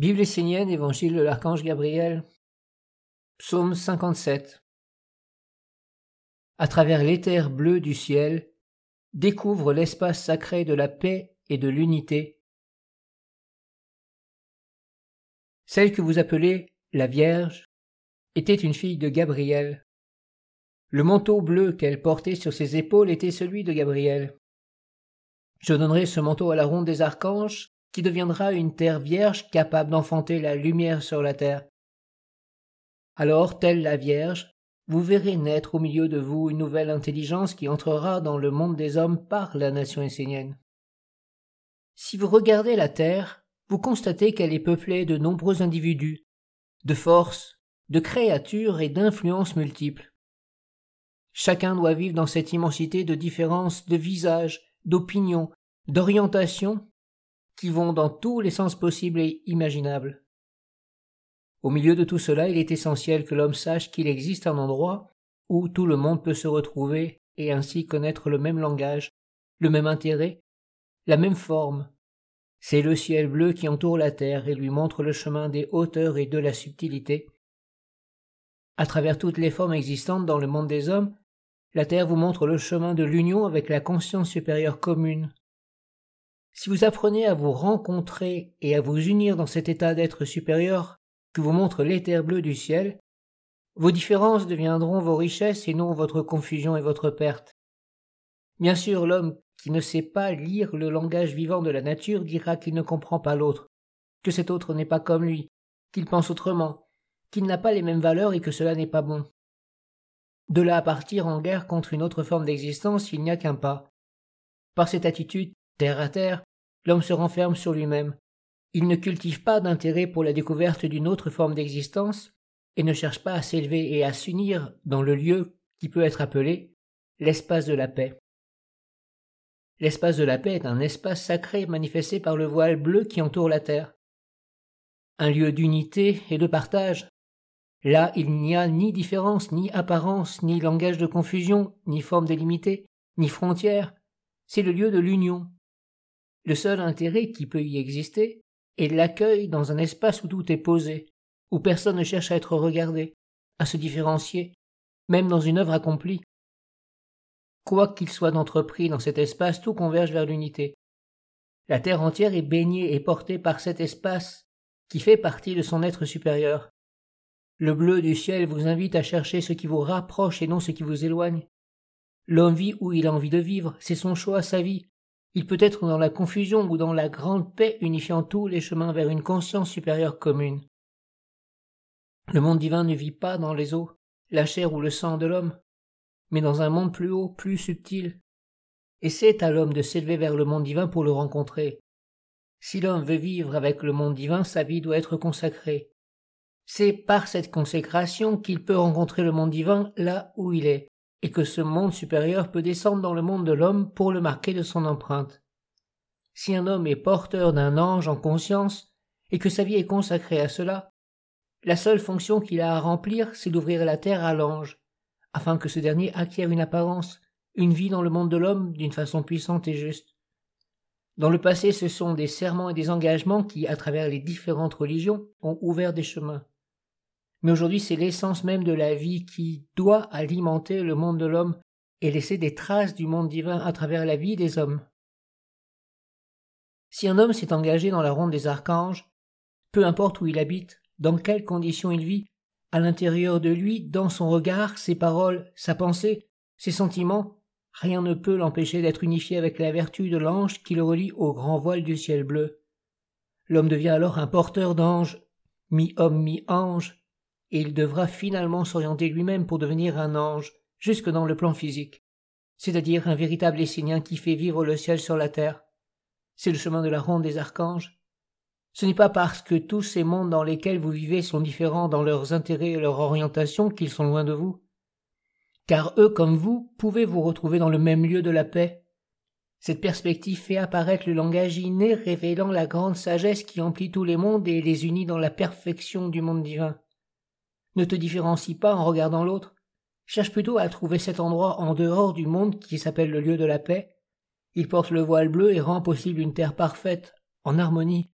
Bible essénienne, Évangile de l'Archange Gabriel, Psaume 57. À travers l'éther bleu du ciel, découvre l'espace sacré de la paix et de l'unité. Celle que vous appelez la Vierge était une fille de Gabriel. Le manteau bleu qu'elle portait sur ses épaules était celui de Gabriel. Je donnerai ce manteau à la ronde des archanges, qui deviendra une terre vierge capable d'enfanter la lumière sur la terre. Alors, telle la Vierge, vous verrez naître au milieu de vous une nouvelle intelligence qui entrera dans le monde des hommes par la nation essénienne. Si vous regardez la Terre, vous constatez qu'elle est peuplée de nombreux individus, de forces, de créatures et d'influences multiples. Chacun doit vivre dans cette immensité de différences de visages, d'opinions, d'orientations qui vont dans tous les sens possibles et imaginables. Au milieu de tout cela, il est essentiel que l'homme sache qu'il existe un endroit où tout le monde peut se retrouver et ainsi connaître le même langage, le même intérêt, la même forme. C'est le ciel bleu qui entoure la terre et lui montre le chemin des hauteurs et de la subtilité. À travers toutes les formes existantes dans le monde des hommes, la terre vous montre le chemin de l'union avec la conscience supérieure commune, si vous apprenez à vous rencontrer et à vous unir dans cet état d'être supérieur que vous montre l'éther bleu du ciel, vos différences deviendront vos richesses et non votre confusion et votre perte. Bien sûr, l'homme qui ne sait pas lire le langage vivant de la nature dira qu'il ne comprend pas l'autre, que cet autre n'est pas comme lui, qu'il pense autrement, qu'il n'a pas les mêmes valeurs et que cela n'est pas bon. De là à partir en guerre contre une autre forme d'existence, il n'y a qu'un pas. Par cette attitude, Terre à terre, l'homme se renferme sur lui-même. Il ne cultive pas d'intérêt pour la découverte d'une autre forme d'existence, et ne cherche pas à s'élever et à s'unir dans le lieu qui peut être appelé l'espace de la paix. L'espace de la paix est un espace sacré manifesté par le voile bleu qui entoure la terre. Un lieu d'unité et de partage. Là, il n'y a ni différence, ni apparence, ni langage de confusion, ni forme délimitée, ni frontière. C'est le lieu de l'union, le seul intérêt qui peut y exister est l'accueil dans un espace où tout est posé, où personne ne cherche à être regardé, à se différencier, même dans une œuvre accomplie. Quoi qu'il soit d'entrepris dans cet espace, tout converge vers l'unité. La terre entière est baignée et portée par cet espace qui fait partie de son être supérieur. Le bleu du ciel vous invite à chercher ce qui vous rapproche et non ce qui vous éloigne. L'homme vit où il a envie de vivre, c'est son choix, sa vie, il peut être dans la confusion ou dans la grande paix unifiant tous les chemins vers une conscience supérieure commune. Le monde divin ne vit pas dans les eaux, la chair ou le sang de l'homme, mais dans un monde plus haut, plus subtil. Et c'est à l'homme de s'élever vers le monde divin pour le rencontrer. Si l'homme veut vivre avec le monde divin, sa vie doit être consacrée. C'est par cette consécration qu'il peut rencontrer le monde divin là où il est et que ce monde supérieur peut descendre dans le monde de l'homme pour le marquer de son empreinte. Si un homme est porteur d'un ange en conscience, et que sa vie est consacrée à cela, la seule fonction qu'il a à remplir, c'est d'ouvrir la terre à l'ange, afin que ce dernier acquiert une apparence, une vie dans le monde de l'homme d'une façon puissante et juste. Dans le passé, ce sont des serments et des engagements qui, à travers les différentes religions, ont ouvert des chemins mais aujourd'hui c'est l'essence même de la vie qui doit alimenter le monde de l'homme et laisser des traces du monde divin à travers la vie des hommes. Si un homme s'est engagé dans la ronde des archanges, peu importe où il habite, dans quelles conditions il vit, à l'intérieur de lui, dans son regard, ses paroles, sa pensée, ses sentiments, rien ne peut l'empêcher d'être unifié avec la vertu de l'ange qui le relie au grand voile du ciel bleu. L'homme devient alors un porteur d'ange, mi-homme, mi-ange, et il devra finalement s'orienter lui-même pour devenir un ange, jusque dans le plan physique, c'est-à-dire un véritable essénien qui fait vivre le ciel sur la terre. C'est le chemin de la ronde des archanges. Ce n'est pas parce que tous ces mondes dans lesquels vous vivez sont différents dans leurs intérêts et leur orientation qu'ils sont loin de vous. Car eux comme vous pouvez vous retrouver dans le même lieu de la paix. Cette perspective fait apparaître le langage inné révélant la grande sagesse qui emplit tous les mondes et les unit dans la perfection du monde divin. Ne te différencie pas en regardant l'autre. Cherche plutôt à trouver cet endroit en dehors du monde qui s'appelle le lieu de la paix. Il porte le voile bleu et rend possible une terre parfaite, en harmonie,